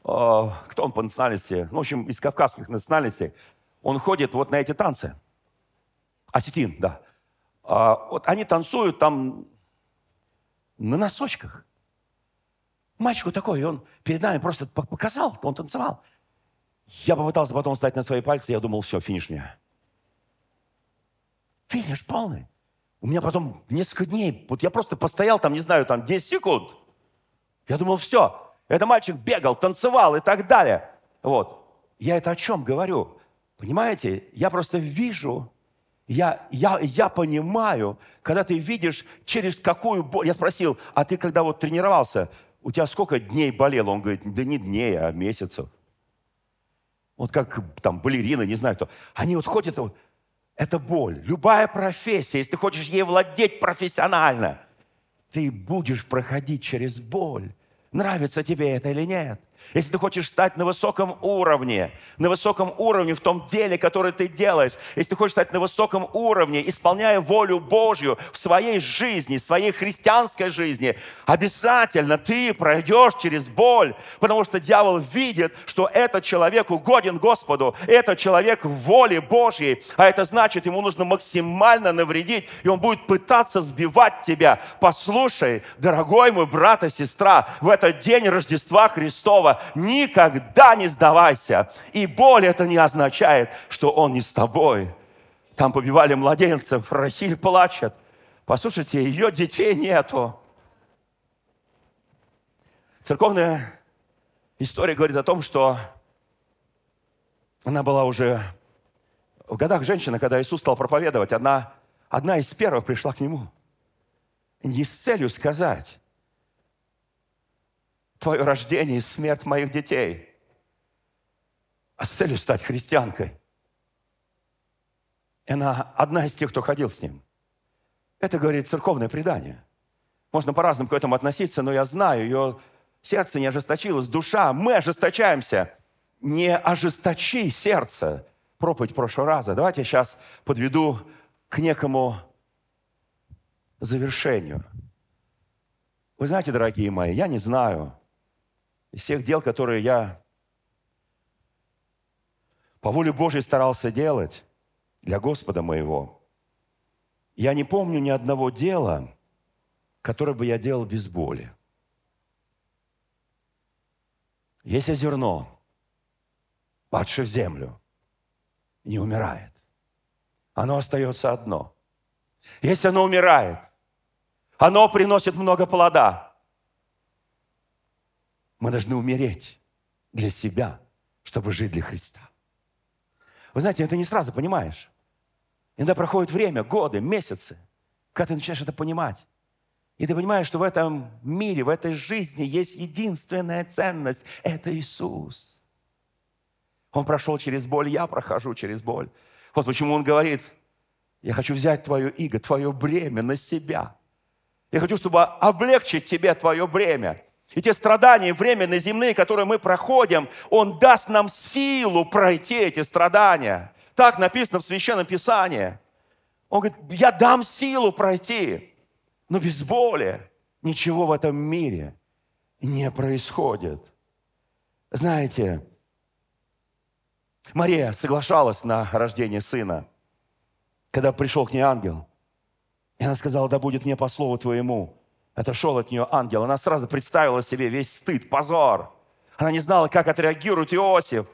кто он по национальности? Ну, в общем, из кавказских национальностей. Он ходит вот на эти танцы. Осетин, да. А, вот они танцуют там на носочках. Мальчику такой, он перед нами просто показал, он танцевал. Я попытался потом встать на свои пальцы, я думал, все, финиш мне. Финиш полный. У меня потом несколько дней, вот я просто постоял там, не знаю, там 10 секунд. Я думал, все, это мальчик бегал, танцевал и так далее. Вот. Я это о чем говорю? Понимаете, я просто вижу, я, я, я понимаю, когда ты видишь, через какую боль... Я спросил, а ты когда вот тренировался, у тебя сколько дней болело? Он говорит, да не дней, а месяцев вот как там балерина, не знаю кто, они вот ходят, вот, это боль. Любая профессия, если ты хочешь ей владеть профессионально, ты будешь проходить через боль. Нравится тебе это или нет? Если ты хочешь стать на высоком уровне, на высоком уровне в том деле, которое ты делаешь, если ты хочешь стать на высоком уровне, исполняя волю Божью в своей жизни, в своей христианской жизни, обязательно ты пройдешь через боль, потому что дьявол видит, что этот человек угоден Господу, этот человек в воле Божьей, а это значит, ему нужно максимально навредить, и он будет пытаться сбивать тебя. Послушай, дорогой мой брат и сестра, в этот день Рождества Христова никогда не сдавайся. И боль это не означает, что он не с тобой. Там побивали младенцев, Рахиль плачет. Послушайте, ее детей нету. Церковная история говорит о том, что она была уже в годах женщина, когда Иисус стал проповедовать, одна, одна из первых пришла к нему. Не с целью сказать, твое рождение и смерть моих детей, а с целью стать христианкой. И она одна из тех, кто ходил с ним. Это, говорит, церковное предание. Можно по-разному к этому относиться, но я знаю, ее сердце не ожесточилось, душа, мы ожесточаемся. Не ожесточи сердце. Проповедь прошлого раза. Давайте я сейчас подведу к некому завершению. Вы знаете, дорогие мои, я не знаю, из всех дел, которые я по воле Божьей старался делать для Господа моего, я не помню ни одного дела, которое бы я делал без боли. Если зерно, падшее в землю, не умирает, оно остается одно. Если оно умирает, оно приносит много плода – мы должны умереть для себя, чтобы жить для Христа. Вы знаете, это не сразу понимаешь. Иногда проходит время, годы, месяцы, когда ты начинаешь это понимать. И ты понимаешь, что в этом мире, в этой жизни есть единственная ценность – это Иисус. Он прошел через боль, я прохожу через боль. Вот почему он говорит, я хочу взять твое иго, твое бремя на себя. Я хочу, чтобы облегчить тебе твое бремя. И те страдания временные, земные, которые мы проходим, Он даст нам силу пройти эти страдания. Так написано в Священном Писании. Он говорит, я дам силу пройти, но без боли ничего в этом мире не происходит. Знаете, Мария соглашалась на рождение сына, когда пришел к ней ангел. И она сказала, да будет мне по слову твоему отошел от нее ангел. Она сразу представила себе весь стыд, позор. Она не знала, как отреагирует Иосиф.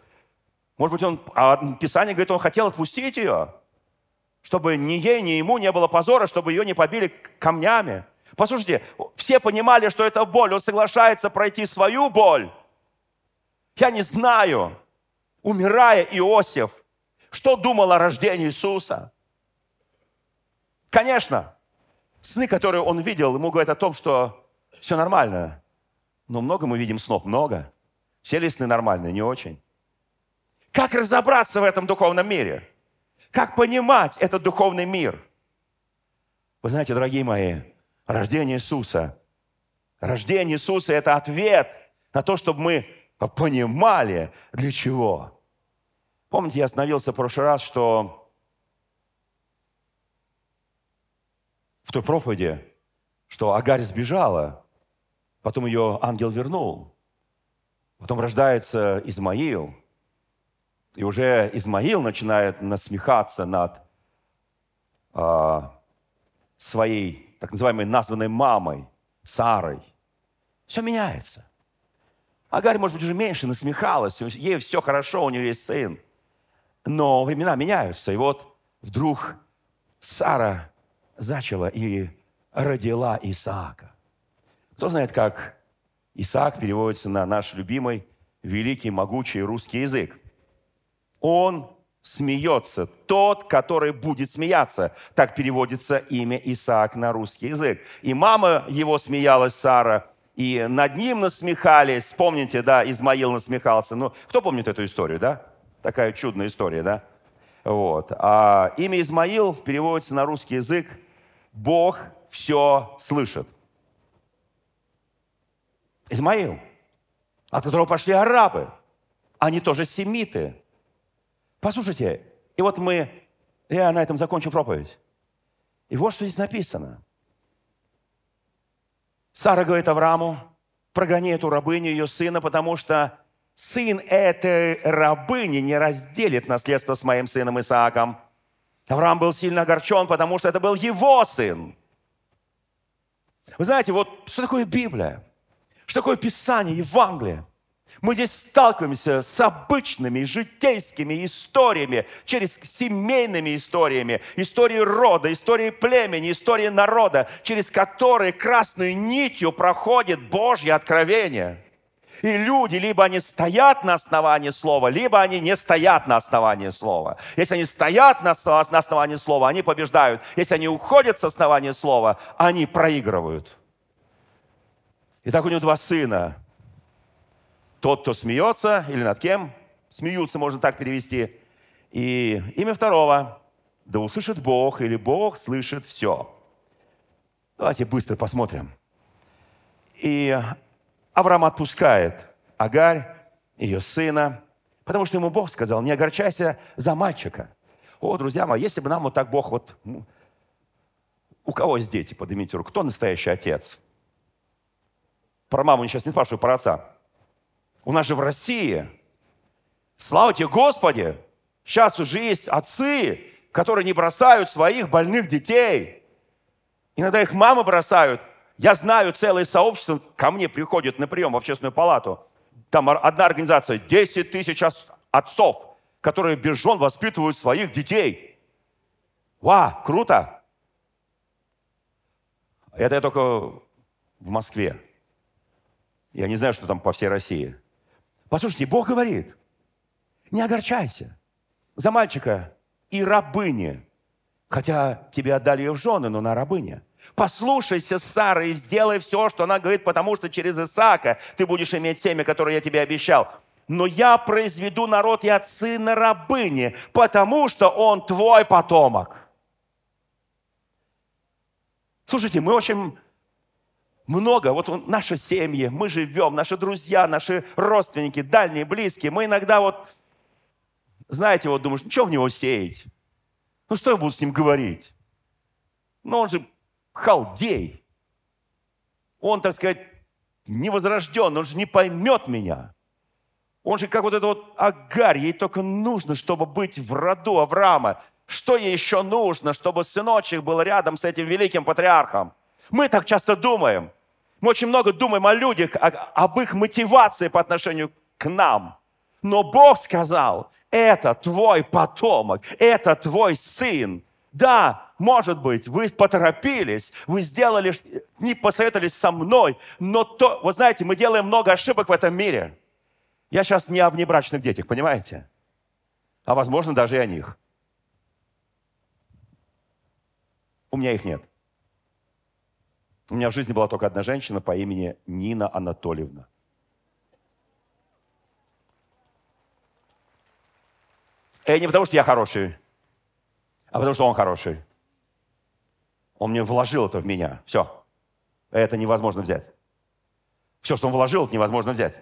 Может быть, он, а Писание говорит, он хотел отпустить ее, чтобы ни ей, ни ему не было позора, чтобы ее не побили камнями. Послушайте, все понимали, что это боль. Он соглашается пройти свою боль. Я не знаю, умирая Иосиф, что думал о рождении Иисуса. Конечно, Сны, которые он видел, ему говорят о том, что все нормально. Но много мы видим снов, много. Все ли сны нормальные? Не очень. Как разобраться в этом духовном мире? Как понимать этот духовный мир? Вы знаете, дорогие мои, рождение Иисуса, рождение Иисуса – это ответ на то, чтобы мы понимали, для чего. Помните, я остановился в прошлый раз, что в той проповеди, что Агарь сбежала, потом ее ангел вернул, потом рождается Измаил, и уже Измаил начинает насмехаться над э, своей так называемой названной мамой, Сарой. Все меняется. Агарь, может быть, уже меньше насмехалась, ей все хорошо, у нее есть сын. Но времена меняются, и вот вдруг Сара зачала и родила Исаака. Кто знает, как Исаак переводится на наш любимый, великий, могучий русский язык? Он смеется, тот, который будет смеяться. Так переводится имя Исаак на русский язык. И мама его смеялась, Сара, и над ним насмехались. Помните, да, Измаил насмехался. Ну, кто помнит эту историю, да? Такая чудная история, да? Вот. А имя Измаил переводится на русский язык Бог все слышит. Измаил, от которого пошли арабы. Они тоже семиты. Послушайте, и вот мы, я на этом закончу проповедь. И вот что здесь написано. Сара говорит Аврааму, прогони эту рабыню, ее сына, потому что сын этой рабыни не разделит наследство с моим сыном Исааком. Авраам был сильно огорчен, потому что это был его сын. Вы знаете, вот что такое Библия? Что такое Писание, Евангелие? Мы здесь сталкиваемся с обычными житейскими историями, через семейными историями, истории рода, истории племени, истории народа, через которые красной нитью проходит Божье откровение. И люди, либо они стоят на основании слова, либо они не стоят на основании слова. Если они стоят на основании слова, они побеждают. Если они уходят с основания слова, они проигрывают. Итак, у него два сына. Тот, кто смеется, или над кем смеются, можно так перевести. И имя второго. Да услышит Бог, или Бог слышит все. Давайте быстро посмотрим. И Авраам отпускает Агарь, ее сына, потому что ему Бог сказал, не огорчайся за мальчика. О, друзья мои, если бы нам вот так Бог вот... У кого есть дети? Поднимите руку. Кто настоящий отец? Про маму сейчас не спрашиваю, про отца. У нас же в России, слава тебе, Господи, сейчас уже есть отцы, которые не бросают своих больных детей. Иногда их мамы бросают. Я знаю целое сообщество, ко мне приходят на прием в общественную палату. Там одна организация, 10 тысяч отцов, которые без жен воспитывают своих детей. Ва, круто! Это я только в Москве. Я не знаю, что там по всей России. Послушайте, Бог говорит, не огорчайся за мальчика и рабыни, хотя тебе отдали ее в жены, но на рабыня. Послушайся Сары и сделай все, что она говорит, потому что через Исаака ты будешь иметь семя, которое я тебе обещал. Но я произведу народ и от сына рабыни, потому что он твой потомок. Слушайте, мы очень много, вот наши семьи, мы живем, наши друзья, наши родственники, дальние, близкие, мы иногда вот, знаете, вот думаешь, ну что в него сеять? Ну что я буду с ним говорить? Ну он же халдей. Он, так сказать, невозрожден, он же не поймет меня. Он же как вот это вот Агарь, ей только нужно, чтобы быть в роду Авраама. Что ей еще нужно, чтобы сыночек был рядом с этим великим патриархом? Мы так часто думаем. Мы очень много думаем о людях, об их мотивации по отношению к нам. Но Бог сказал, это твой потомок, это твой сын. Да, может быть, вы поторопились, вы сделали, не посоветовались со мной, но то, вы знаете, мы делаем много ошибок в этом мире. Я сейчас не о внебрачных детях, понимаете? А возможно, даже и о них. У меня их нет. У меня в жизни была только одна женщина по имени Нина Анатольевна. И не потому, что я хороший, а потому, что он хороший. Он мне вложил это в меня. Все. Это невозможно взять. Все, что он вложил, это невозможно взять.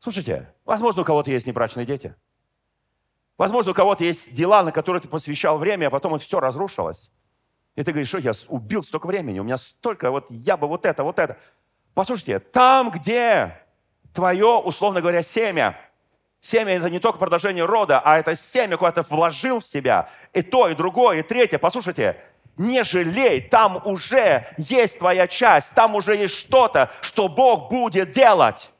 Слушайте, возможно, у кого-то есть небрачные дети. Возможно, у кого-то есть дела, на которые ты посвящал время, а потом все разрушилось. И ты говоришь, что я убил столько времени, у меня столько, вот я бы вот это, вот это. Послушайте, там, где твое, условно говоря, семя, семя это не только продолжение рода, а это семя, куда ты вложил в себя, и то, и другое, и третье. Послушайте, не жалей, там уже есть твоя часть, там уже есть что-то, что Бог будет делать.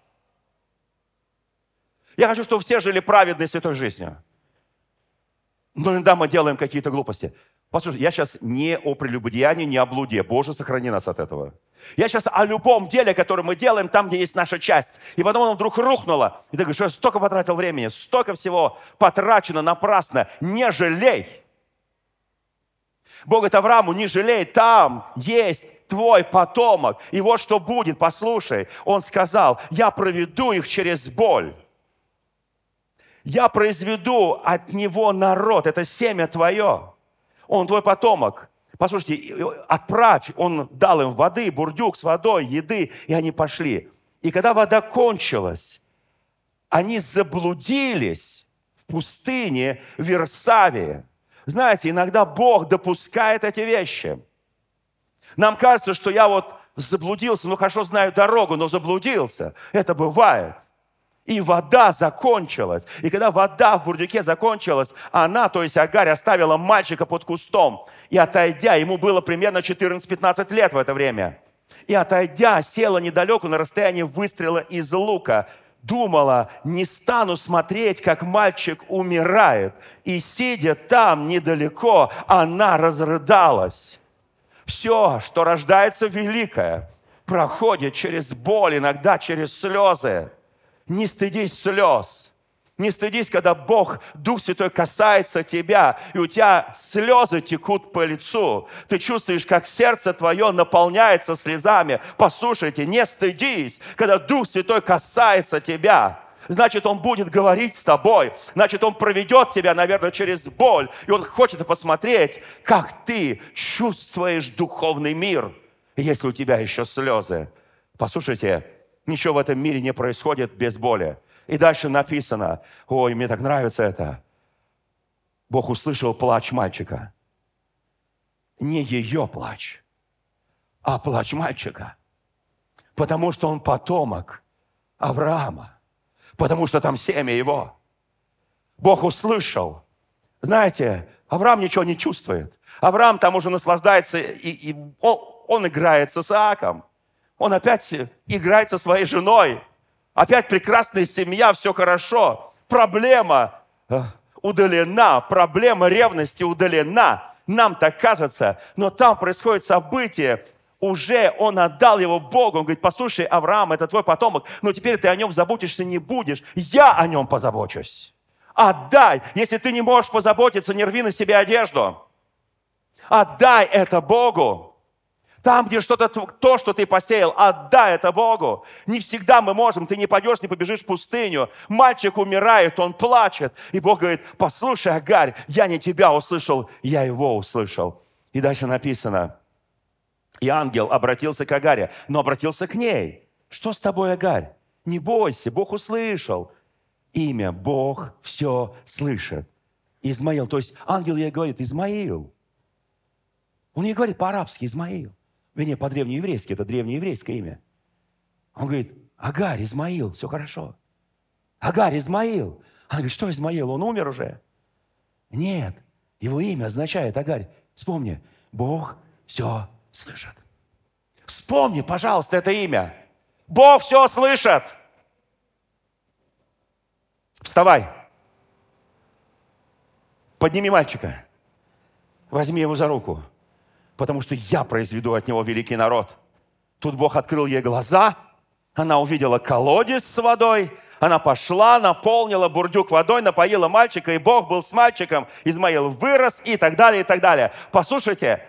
Я хочу, чтобы все жили праведной святой жизнью. Но иногда мы делаем какие-то глупости. Послушай, я сейчас не о прелюбодеянии, не о блуде. Боже, сохрани нас от этого. Я сейчас о любом деле, которое мы делаем там, где есть наша часть. И потом оно вдруг рухнуло. И ты говоришь, я столько потратил времени, столько всего потрачено напрасно. Не жалей. Бог говорит Аврааму, не жалей, там есть твой потомок. И вот что будет, послушай. Он сказал, я проведу их через боль. Я произведу от него народ, это семя твое. Он твой потомок. Послушайте, отправь, он дал им воды, бурдюк с водой, еды, и они пошли. И когда вода кончилась, они заблудились в пустыне Версавии. Знаете, иногда Бог допускает эти вещи. Нам кажется, что я вот заблудился, ну хорошо знаю дорогу, но заблудился. Это бывает. И вода закончилась. И когда вода в бурдюке закончилась, она, то есть Агарь, оставила мальчика под кустом. И отойдя, ему было примерно 14-15 лет в это время. И отойдя, села недалеко на расстоянии выстрела из лука. Думала, не стану смотреть, как мальчик умирает. И сидя там недалеко, она разрыдалась. Все, что рождается великое, проходит через боль, иногда через слезы. Не стыдись слез. Не стыдись, когда Бог, Дух Святой касается тебя, и у тебя слезы текут по лицу. Ты чувствуешь, как сердце твое наполняется слезами. Послушайте, не стыдись, когда Дух Святой касается тебя. Значит, Он будет говорить с тобой. Значит, Он проведет тебя, наверное, через боль. И Он хочет посмотреть, как ты чувствуешь духовный мир, если у тебя еще слезы. Послушайте, Ничего в этом мире не происходит без боли. И дальше написано, ой, мне так нравится это. Бог услышал плач мальчика. Не ее плач, а плач мальчика. Потому что он потомок Авраама. Потому что там семя его. Бог услышал. Знаете, Авраам ничего не чувствует. Авраам там уже наслаждается, и, и он, он играет с Исааком. Он опять играет со своей женой. Опять прекрасная семья, все хорошо. Проблема э, удалена, проблема ревности удалена. Нам так кажется, но там происходит событие, уже он отдал его Богу. Он говорит, послушай, Авраам, это твой потомок, но теперь ты о нем заботишься не будешь. Я о нем позабочусь. Отдай. Если ты не можешь позаботиться, не рви на себе одежду. Отдай это Богу. Там, где что-то, то, что ты посеял, отдай это Богу. Не всегда мы можем, ты не пойдешь, не побежишь в пустыню. Мальчик умирает, он плачет. И Бог говорит, послушай, Агарь, я не тебя услышал, я его услышал. И дальше написано, и ангел обратился к Агаре, но обратился к ней. Что с тобой, Агарь? Не бойся, Бог услышал. Имя Бог все слышит. Измаил, то есть ангел ей говорит, Измаил. Он ей говорит по-арабски, Измаил. Вернее, по-древнееврейски, это древнееврейское имя. Он говорит, Агарь, Измаил, все хорошо. Агарь, Измаил. Она говорит, что Измаил, он умер уже? Нет, его имя означает, Агарь, вспомни, Бог все слышит. Вспомни, пожалуйста, это имя. Бог все слышит. Вставай. Подними мальчика. Возьми его за руку потому что я произведу от него великий народ. Тут Бог открыл ей глаза, она увидела колодец с водой, она пошла, наполнила бурдюк водой, напоила мальчика, и Бог был с мальчиком. Измаил вырос и так далее, и так далее. Послушайте,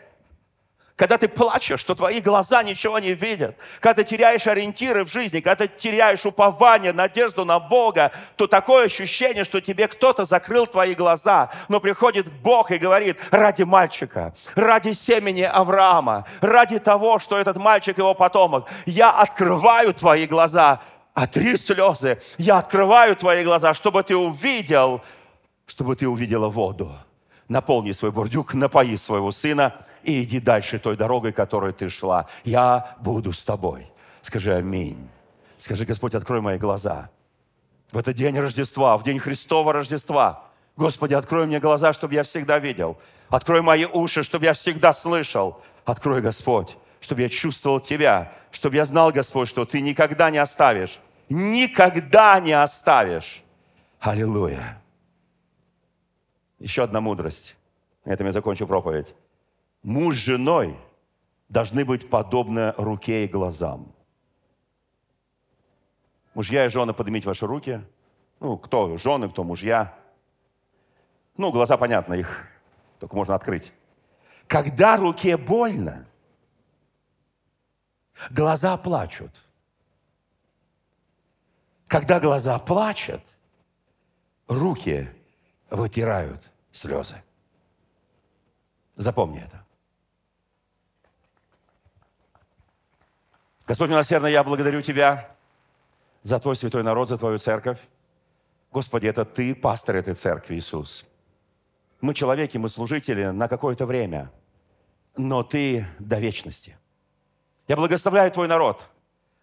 когда ты плачешь, что твои глаза ничего не видят, когда ты теряешь ориентиры в жизни, когда ты теряешь упование, надежду на Бога, то такое ощущение, что тебе кто-то закрыл твои глаза. Но приходит Бог и говорит, ради мальчика, ради семени Авраама, ради того, что этот мальчик его потомок, я открываю твои глаза, а три слезы, я открываю твои глаза, чтобы ты увидел, чтобы ты увидела воду. Наполни свой бурдюк, напои своего сына – и иди дальше той дорогой, которой ты шла. Я буду с тобой. Скажи аминь. Скажи, Господь, открой мои глаза. В этот день Рождества, в день Христова Рождества. Господи, открой мне глаза, чтобы я всегда видел. Открой мои уши, чтобы я всегда слышал. Открой, Господь, чтобы я чувствовал Тебя, чтобы я знал, Господь, что Ты никогда не оставишь. Никогда не оставишь. Аллилуйя. Еще одна мудрость. На этом я закончу проповедь муж с женой должны быть подобны руке и глазам. Мужья и жены, поднимите ваши руки. Ну, кто жены, кто мужья. Ну, глаза, понятно, их только можно открыть. Когда руке больно, глаза плачут. Когда глаза плачут, руки вытирают слезы. Запомни это. Господь милосердный, я благодарю Тебя за Твой святой народ, за Твою церковь. Господи, это Ты, пастор этой церкви, Иисус. Мы человеки, мы служители на какое-то время, но Ты до вечности. Я благословляю Твой народ,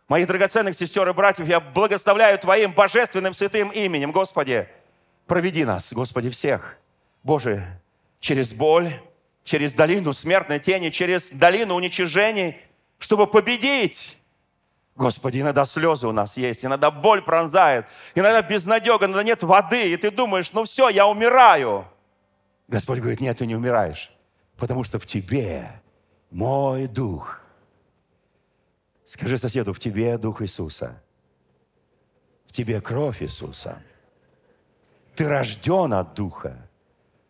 моих драгоценных сестер и братьев, я благословляю Твоим божественным святым именем, Господи проведи нас, Господи, всех. Боже, через боль, через долину смертной тени, через долину уничижений, чтобы победить. Господи, иногда слезы у нас есть, иногда боль пронзает, иногда безнадега, иногда нет воды, и ты думаешь, ну все, я умираю. Господь говорит, нет, ты не умираешь, потому что в тебе мой дух. Скажи соседу, в тебе дух Иисуса. В тебе кровь Иисуса. Ты рожден от духа.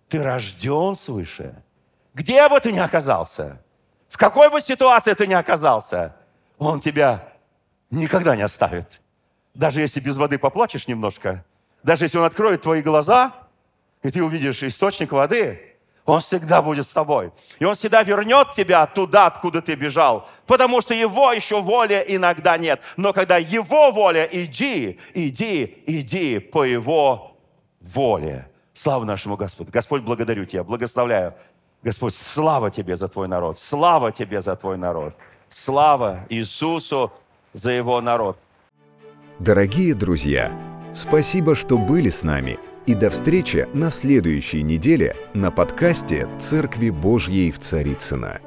Ты рожден свыше. Где бы ты ни оказался, в какой бы ситуации ты ни оказался, Он тебя никогда не оставит. Даже если без воды поплачешь немножко, даже если Он откроет твои глаза, и ты увидишь источник воды, Он всегда будет с тобой. И Он всегда вернет тебя туда, откуда ты бежал, потому что Его еще воли иногда нет. Но когда Его воля, иди, иди, иди по Его воле. Слава нашему Господу. Господь, благодарю Тебя, благословляю. Господь, слава Тебе за Твой народ. Слава Тебе за Твой народ. Слава Иисусу за Его народ. Дорогие друзья, спасибо, что были с нами. И до встречи на следующей неделе на подкасте «Церкви Божьей в Царицына.